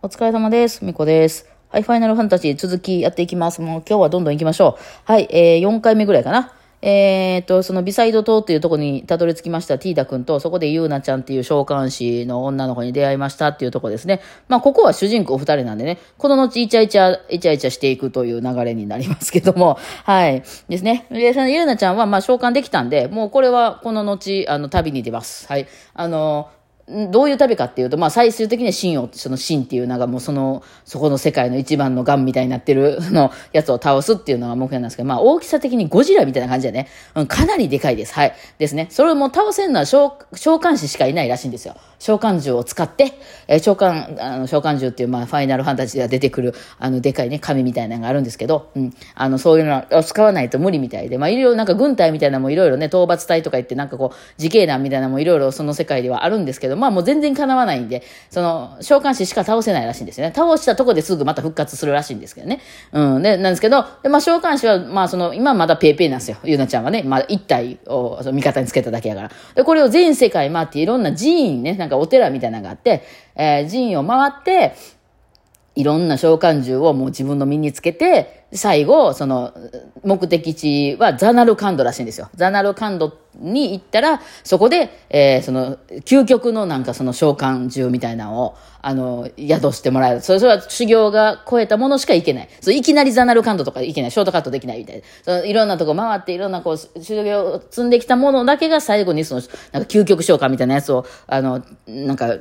お疲れ様です。みこです。はい、ファイナルファンタジー続きやっていきます。もう今日はどんどん行きましょう。はい、えー、4回目ぐらいかな。えー、と、そのビサイド島っていうところにたどり着きましたティーダ君と、そこでユーナちゃんっていう召喚師の女の子に出会いましたっていうとこですね。まあ、ここは主人公2人なんでね、この後イチャイチャ、イチャイチャしていくという流れになりますけども、はい。ですね。で、そのユーナちゃんはまあ召喚できたんで、もうこれはこの後、あの、旅に出ます。はい。あの、どういう旅かっていうと、まあ最終的には真を、その真っていうのがもうその、そこの世界の一番の癌みたいになってる、のやつを倒すっていうのが目標なんですけど、まあ大きさ的にゴジラみたいな感じでね、うん、かなりでかいです。はい。ですね。それをもう倒せるのは召召喚師しかいないらしいんですよ。召喚銃を使って、えー召喚、あの、召喚銃っていう、まあ、ファイナルファンタジーでは出てくる、あの、でかいね、紙みたいなのがあるんですけど、うん、あの、そういうのを使わないと無理みたいで、まあ、いろいろなんか軍隊みたいなのもいろいろね、討伐隊とか言って、なんかこう、自警団みたいなのもいろいろその世界ではあるんですけど、まあ、もう全然叶わないんで、その、召喚師しか倒せないらしいんですよね。倒したとこですぐまた復活するらしいんですけどね。うん、で、なんですけど、で、まあ、召喚師は、まあ、その、今まだペーペーなんですよ。ゆうなちゃんはね、まあ、一体を味方につけただけやから。で、これを全世界回っていろんな寺院ね、なんかお寺みたいなのがあって、えー寺院を回って、いろんな召喚獣をもう自分の身につけて、最後、その、目的地はザナルカンドらしいんですよ。ザナルカンドに行ったら、そこで、えーその、究極のなんかその召喚獣みたいなのを、あの、宿してもらえる。それは修行が超えたものしか行けない。そういきなりザナルカンドとか行けない。ショートカットできないみたいな。そのいろんなとこ回って、いろんなこう、修行を積んできたものだけが最後にその、なんか究極召喚みたいなやつを、あの、なんか、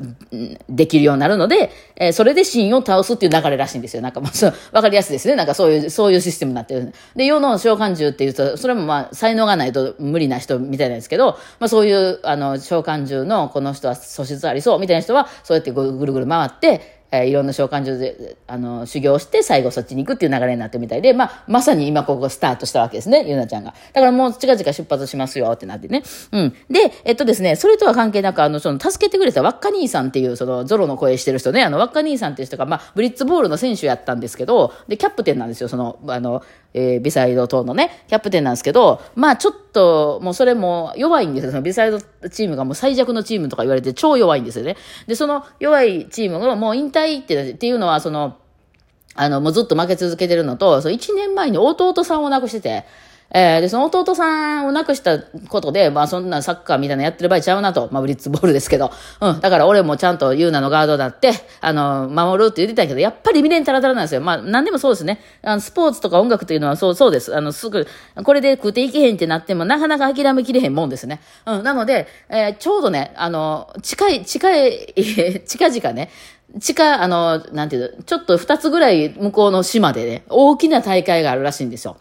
できるようになるので、えーそれで神を倒すっていう流れらしいんですよ。なんかも、うわかりやすいですね。なんかそういう、そういうシステムになってる。で、世の召喚獣っていうと、それもまあ、才能がないと無理な人みたいなんですけど、まあそういう、あの、召喚獣のこの人は素質ありそうみたいな人は、そうやってぐるぐる回って、えーいろんな召喚所で、あの、修行して、最後そっちに行くっていう流れになってみたいで、まあ、まさに今ここスタートしたわけですね、ゆなちゃんが。だからもう近々出発しますよってなってね。うん。で、えっとですね、それとは関係なく、あの、その、助けてくれたワッカ兄さんっていう、その、ゾロの声してる人ね、あの、ワッカ兄さんっていう人が、まあ、ブリッツボールの選手やったんですけど、で、キャプテンなんですよ、その、あの、えービサイド等のね、キャプテンなんですけど、まあちょっと、もうそれも弱いんですよ。そのビサイドチームがもう最弱のチームとか言われて超弱いんですよね。で、その弱いチームがもう引退ってっていうのは、その、あの、もうずっと負け続けてるのと、その1年前に弟さんを亡くしてて、えーで、その弟さんを亡くしたことで、まあそんなサッカーみたいなやってる場合ちゃうなと。まあブリッツボールですけど。うん。だから俺もちゃんとユーナのガードだって、あの、守るって言ってたけど、やっぱり未練たらたらなんですよ。まあ何でもそうですね。あの、スポーツとか音楽というのはそう、そうです。あの、すぐ、これで食っていけへんってなっても、なかなか諦めきれへんもんですね。うん。なので、えーちょうどね、あの、近い、近い、近々ね、近、あの、なんていうの、ちょっと二つぐらい向こうの島でね、大きな大会があるらしいんですよ。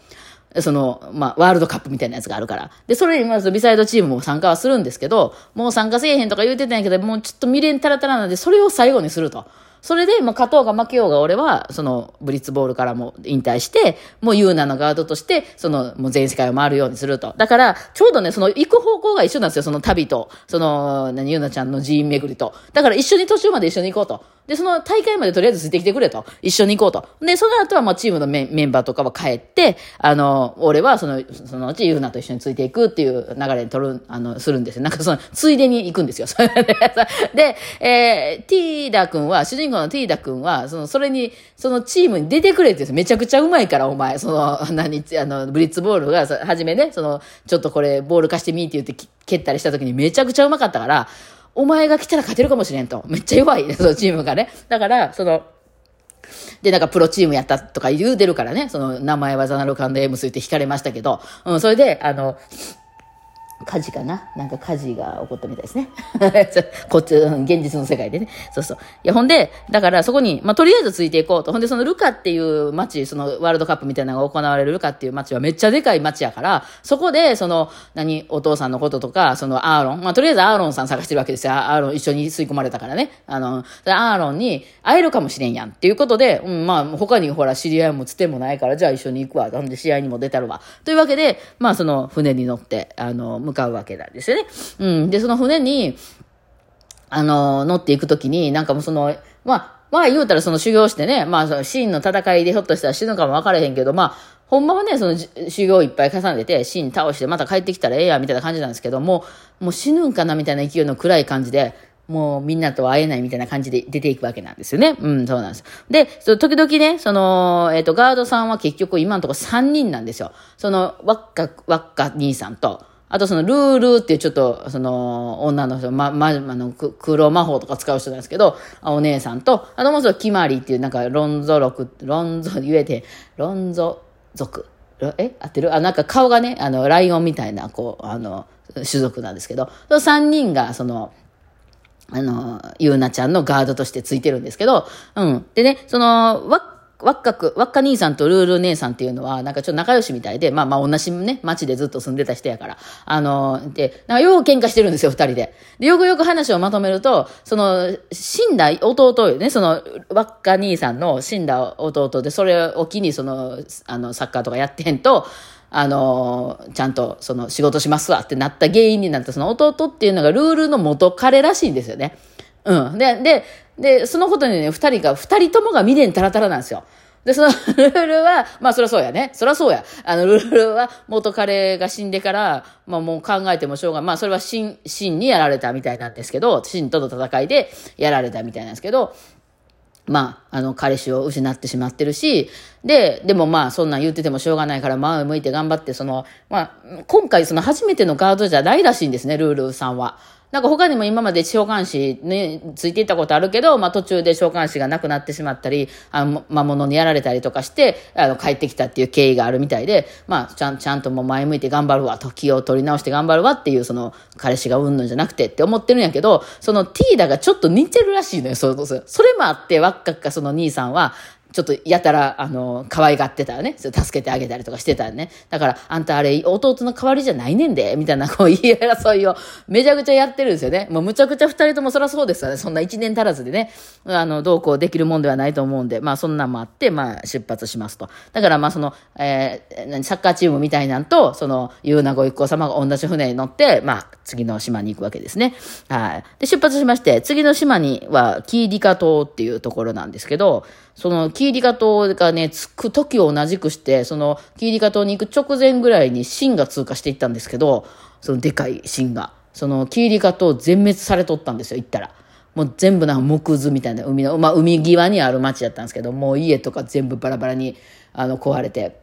その、まあ、ワールドカップみたいなやつがあるから。で、それに、まず、ビサイドチームも参加はするんですけど、もう参加せえへんとか言うてたんやけど、もうちょっと未練たらたらなんで、それを最後にすると。それで、まあ、勝とうが負けようが、俺は、その、ブリッツボールからも引退して、もうユーナのガードとして、その、もう全世界を回るようにすると。だから、ちょうどね、その、行く方向が一緒なんですよ、その旅と、その、何、ユーナちゃんの寺院巡りと。だから、一緒に途中まで一緒に行こうと。で、その大会までとりあえずついてきてくれと。一緒に行こうと。で、その後はまあチームのメンメンバーとかは帰って、あの、俺はその、そのうちユーナと一緒についていくっていう流れに取る、あの、するんですよ。なんかその、ついでに行くんですよ。で、でえー、ティーダ君は、主人公のティーダ君は、その、それに、そのチームに出てくれって言うんですよめちゃくちゃうまいから、お前。その、何、あの、ブリッツボールが、さ初めね、その、ちょっとこれ、ボール貸してみーって言って蹴ったりした時にめちゃくちゃうまかったから、お前が来たら勝てるかもしれんと。めっちゃ弱い、そのチームがね。だから、その、で、なんかプロチームやったとか言うてるからね、その名前はザナルカンドエムスって惹かれましたけど、うん、それで、あの、火事かな？なんか火事が起こったみたいですね。こっち、うん現実の世界でね。そうそう。いや、ほんで、だからそこに、まあ、とりあえずついていこうと。ほんで、そのルカっていう街、そのワールドカップみたいなのが行われるルカっていう街はめっちゃでかい街やから、そこで、その、何、お父さんのこととか、そのアーロン、まあ、とりあえずアーロンさん探してるわけですよ。アーロン一緒に吸い込まれたからね。あの、アーロンに会えるかもしれんやんっていうことで、うん、まあ、他にほら、知り合いもつてもないから、じゃあ一緒に行くわ。ほんで、試合にも出たるわ。というわけで、まあ、その船に乗って、あの、向かうわけなんですよね。うん。で、その船に、あの、乗っていくときに、なんかもうその、まあ、まあ言うたらその修行してね、まあその真の戦いでひょっとしたら死ぬかも分からへんけど、まあ、ほんまはね、その修行いっぱい重ねて、真倒してまた帰ってきたらええや、みたいな感じなんですけどもう、もう死ぬんかな、みたいな勢いの暗い感じで、もうみんなと会えないみたいな感じで出ていくわけなんですよね。うん、そうなんです。で、そ時々ね、その、えっ、ー、と、ガードさんは結局今のところ3人なんですよ。その、ワッカ、ワッカ兄さんと、あとそのルールっていうちょっと、その、女の人、ま、ま、あの、黒魔法とか使う人なんですけど、お姉さんと、あともう一つ、キマリっていうなんか、ロンゾ族、ロンゾ、言えて、ロンゾ族。え合ってる？あ、なんか顔がね、あの、ライオンみたいな、こう、あの、種族なんですけど、その3人が、その、あの、ゆうなちゃんのガードとしてついてるんですけど、うん。でね、その、わわっかく、わっか兄さんとルール姉さんっていうのは、なんかちょっと仲良しみたいで、まあまあ同じね、町でずっと住んでた人やから。あの、で、なんかよう喧嘩してるんですよ、二人で。で、よくよく話をまとめると、その、死んだ弟よね、その、わっか兄さんの死んだ弟で、それを機にその、あの、サッカーとかやってへんと、あの、ちゃんとその仕事しますわってなった原因になったその弟っていうのがルールの元彼らしいんですよね。うん。で、で、で、そのことにね、二人が、二人ともが未練たらたらなんですよ。で、その ルールは、まあそりゃそうやね。そりゃそうや。あの、ルールは元彼が死んでから、まあもう考えてもしょうがまあそれは真、真にやられたみたいなんですけど、真との戦いでやられたみたいなんですけど、まあ、あの、彼氏を失ってしまってるし、で、でもまあ、そんなん言っててもしょうがないから、前を向いて頑張って、その、まあ、今回その初めてのガードじゃないらしいんですね、ルールさんは。なんか他にも今まで召喚師ね、ついていったことあるけど、まあ途中で召喚師がなくなってしまったり、あの、魔物にやられたりとかして、あの、帰ってきたっていう経緯があるみたいで、まあ、ちゃん、ちゃんともう前向いて頑張るわ、時を取り直して頑張るわっていう、その、彼氏がうんぬんじゃなくてって思ってるんやけど、そのティーダがちょっと似てるらしいのよ、そうそ。それもあって、わっかっかその兄さんは、ちょっとやたら、あの、可愛がってたよね。助けてあげたりとかしてたよね。だから、あんたあれ、弟の代わりじゃないねんで、みたいな、こう、言い争いをめちゃくちゃやってるんですよね。もうむちゃくちゃ二人ともそらそうですよね。そんな一年足らずでね、あの、どうこうできるもんではないと思うんで、まあそんなんもあって、まあ出発しますと。だからまあその、えー、サッカーチームみたいなんと、その、ゆうなご一行様が同じ船に乗って、まあ、次の島に行くわけですね。はい。で、出発しまして、次の島には、キーディカ島っていうところなんですけど、その、キーリカ島がね、着く時を同じくして、その、キーリカ島に行く直前ぐらいに芯が通過していったんですけど、そのでかい芯が。その、キーリカ島全滅されとったんですよ、行ったら。もう全部なんか木図みたいな海の、まあ海際にある町だったんですけど、もう家とか全部バラバラに、あの、壊れて。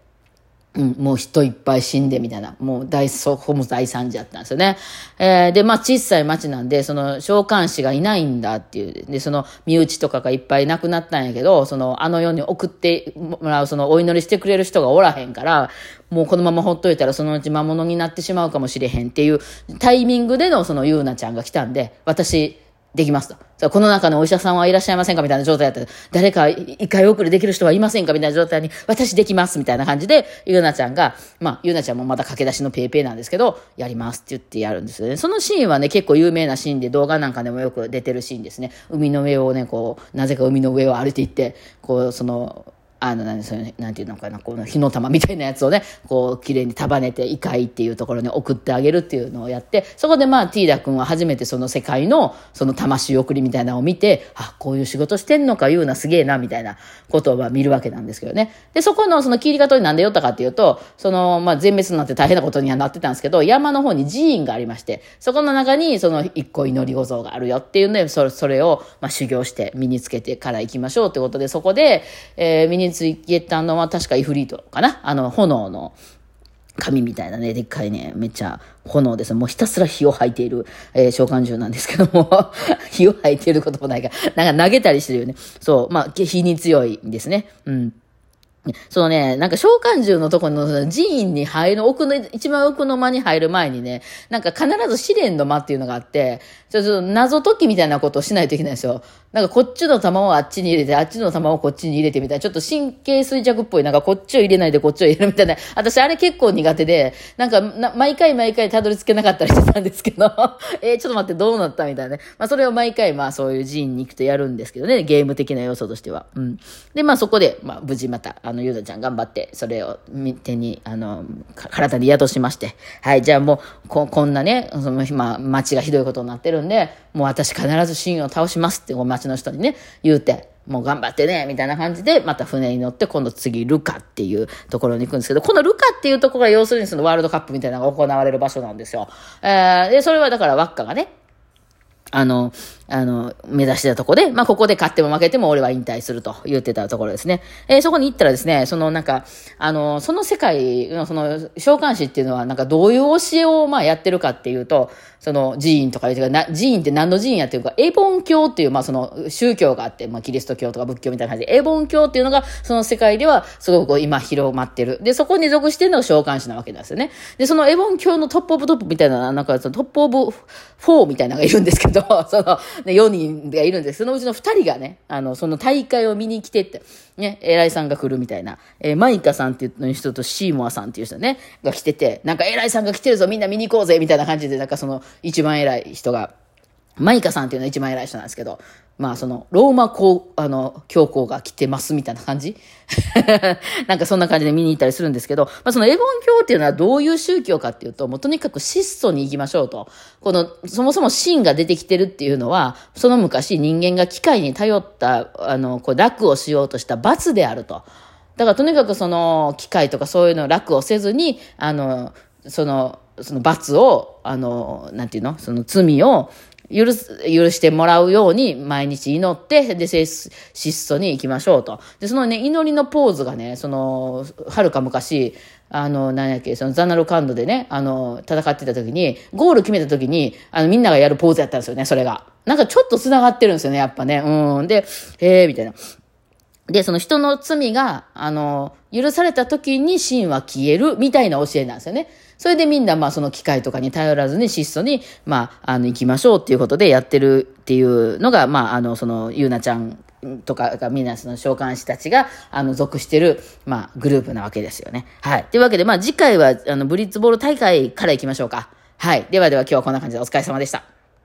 うん、もう人いっぱい死んでみたいな、もう大、そこも大惨事だったんですよね。えー、で、まあ小さい町なんで、その召喚師がいないんだっていう、で、その身内とかがいっぱい亡くなったんやけど、そのあの世に送ってもらう、そのお祈りしてくれる人がおらへんから、もうこのままほっといたらそのうち魔物になってしまうかもしれへんっていうタイミングでのそのゆうなちゃんが来たんで、私、できますと。この中のお医者さんはいらっしゃいませんか？みたいな状態だった誰か一回遅れできる人はいませんか？みたいな状態に、私できますみたいな感じで、ゆうなちゃんが、まあ、ゆうなちゃんもまだ駆け出しのペーペーなんですけど、やりますって言ってやるんですよね。そのシーンはね、結構有名なシーンで動画なんかでもよく出てるシーンですね。海の上をね、こう、なぜか海の上を歩いていって、こう、その、あの、何それ、なんていうのかな、この火の玉みたいなやつをね、こう、綺麗に束ねて、異界っていうところに送ってあげるっていうのをやって、そこでまあ、ティーダ君は初めてその世界の、その魂送りみたいなのを見て、あ、こういう仕事してんのか言うな、すげえな、みたいなことを見るわけなんですけどね。で、そこのその切り方になんで寄ったかっていうと、その、まあ、全滅になって大変なことにはなってたんですけど、山の方に寺院がありまして、そこの中にその一個祈り御像があるよっていうので、それそれをまあ修行して身につけてから行きましょうってことで、そこで、えー、身についけたのは確かイフリートかな？あの、炎の紙みたいなね、でっかいね、めっちゃ炎です。もうひたすら火を吐いている、えー、召喚獣なんですけども、火を吐いていることもないから、なんか投げたりしてるよね。そう、まあ、火に強いんですね。うん。そのね、なんか召喚獣のところの寺院に入る、奥の、一番奥の間に入る前にね、なんか必ず試練の間っていうのがあって、ちょっと謎解きみたいなことをしないといけないんですよ。なんかこっちの玉をあっちに入れて、あっちの玉をこっちに入れてみたいな、ちょっと神経衰弱っぽい、なんかこっちを入れないでこっちを入れるみたいな。私あれ結構苦手で、なんかな毎回毎回たどり着けなかったりしてたんですけど、え、ちょっと待ってどうなったみたいなね。まあそれを毎回まあそういう寺院に行くとやるんですけどね、ゲーム的な要素としては。うん。で、まあそこで、まあ無事また、あの、ゆうだちゃん頑張って、それを手に、あの、体に宿しまして、はい、じゃあもう、ここんなね、その、まあ、街がひどいことになってるんで、もう私必ずシーンを倒しますって、街の人にね、言うて、もう頑張ってね、みたいな感じで、また船に乗って、今度次、ルカっていうところに行くんですけど、このルカっていうところが要するにそのワールドカップみたいなのが行われる場所なんですよ。えー、で、それはだからワッカがね、あの、あの、目指してたとこで、まあ、ここで勝っても負けても俺は引退すると言ってたところですね。えー、そこに行ったらですね、そのなんか、あの、その世界のその、召喚師っていうのは、なんかどういう教えをまあやってるかっていうと、その寺院とか言うて、寺院って何の寺院やってるか、エボン教っていう、まあその宗教があって、まあキリスト教とか仏教みたいな感じで、エボン教っていうのが、その世界ではすごく今広まってる。で、そこに属してるのが召喚師なわけなんですよね。で、そのエボン教のトップオブトップみたいな、なんかそのトップオブ4みたいなのがいるんですけど、その、ね、4人がいるんです。そのうちの2人がね、あの、その大会を見に来てって、ね、偉いさんが来るみたいな、えー、マイカさんっていう人とシーモアさんっていう人ね、が来てて、なんか偉いさんが来てるぞ、みんな見に行こうぜ、みたいな感じで、なんかその一番偉い人が、マイカさんっていうのは一番偉い人なんですけど、まあその、ローマ教、あの、教皇が来てますみたいな感じ？なんかそんな感じで見に行ったりするんですけど、まあそのエボン教っていうのはどういう宗教かっていうと、もうとにかく質素に行きましょうと。この、そもそも真が出てきてるっていうのは、その昔人間が機械に頼った、あの、こう楽をしようとした罰であると。だからとにかくその機械とかそういうのを楽をせずに、あの、その、その罰を、あの、なんていうの？その罪を、許す、許してもらうように毎日祈って、で、質素に行きましょうと。で、そのね、祈りのポーズがね、その、はるか昔、あの、何やっけ、そのザナルカンドでね、あの、戦ってた時に、ゴール決めた時に、あの、みんながやるポーズやったんですよね、それが。なんかちょっと繋がってるんですよね、やっぱね。うん。で、へえ、みたいな。で、その人の罪が、あの、許された時に真は消えるみたいな教えなんですよね。それでみんな、まあ、その機械とかに頼らずに質素に、まあ、あの、行きましょうっていうことでやってるっていうのが、まあ、あの、その、ゆうなちゃんとかがみんなその召喚師たちが、あの、属してる、まあ、グループなわけですよね。はい。というわけで、まあ、次回は、あの、ブリッツボール大会から行きましょうか。はい。ではでは今日はこんな感じでお疲れ様でした。